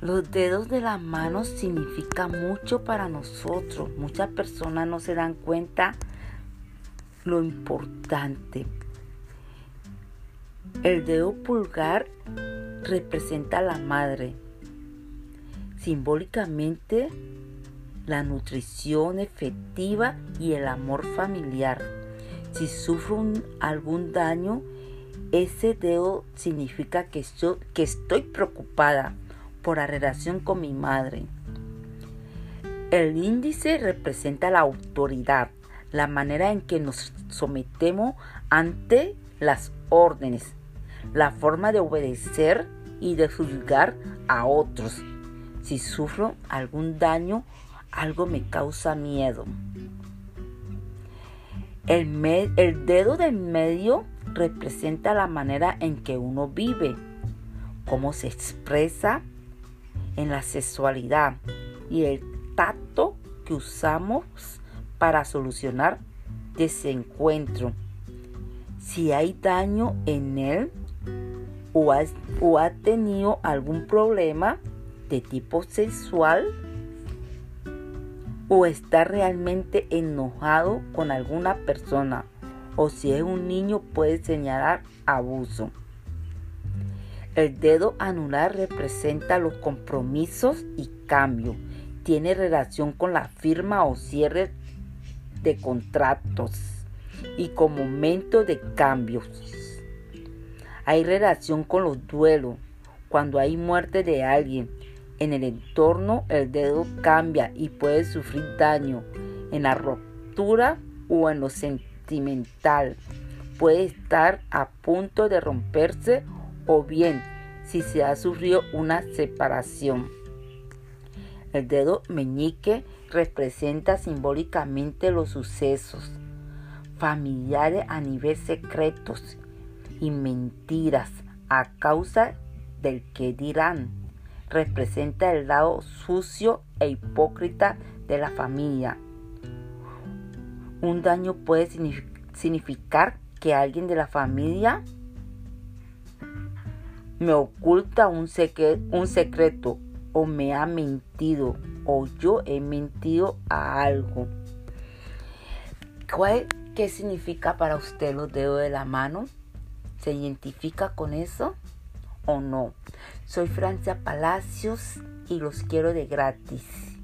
Los dedos de la mano significan mucho para nosotros. Muchas personas no se dan cuenta lo importante. El dedo pulgar representa a la madre. Simbólicamente, la nutrición efectiva y el amor familiar. Si sufro algún daño, ese dedo significa que, que estoy preocupada por la relación con mi madre. El índice representa la autoridad, la manera en que nos sometemos ante las órdenes, la forma de obedecer y de juzgar a otros. Si sufro algún daño, algo me causa miedo. El, dedo del medio representa la manera en que uno vive, cómo se expresa en la sexualidad y el tacto que usamos para solucionar desencuentro. Si hay daño en él o, o ha tenido algún problema de tipo sexual o está realmente enojado con alguna persona o si es un niño puede señalar abuso. El dedo anular representa los compromisos y cambios. Tiene relación con la firma o cierre de contratos y con momentos de cambios. Hay relación con los duelos. Cuando hay muerte de alguien en el entorno, el dedo cambia y puede sufrir daño en la ruptura o en lo sentimental. Puede estar a punto de romperse o bien si se ha sufrido una separación. El dedo meñique representa simbólicamente los sucesos familiares a nivel secretos y mentiras a causa del que dirán. Representa el lado sucio e hipócrita de la familia. Un daño puede significar que alguien de la familia me oculta un, un secreto o me ha mentido o yo he mentido a algo. ¿Qué significa para usted los dedos de la mano? ¿Se identifica con eso o no? Soy Francia Palacios y los quiero de gratis.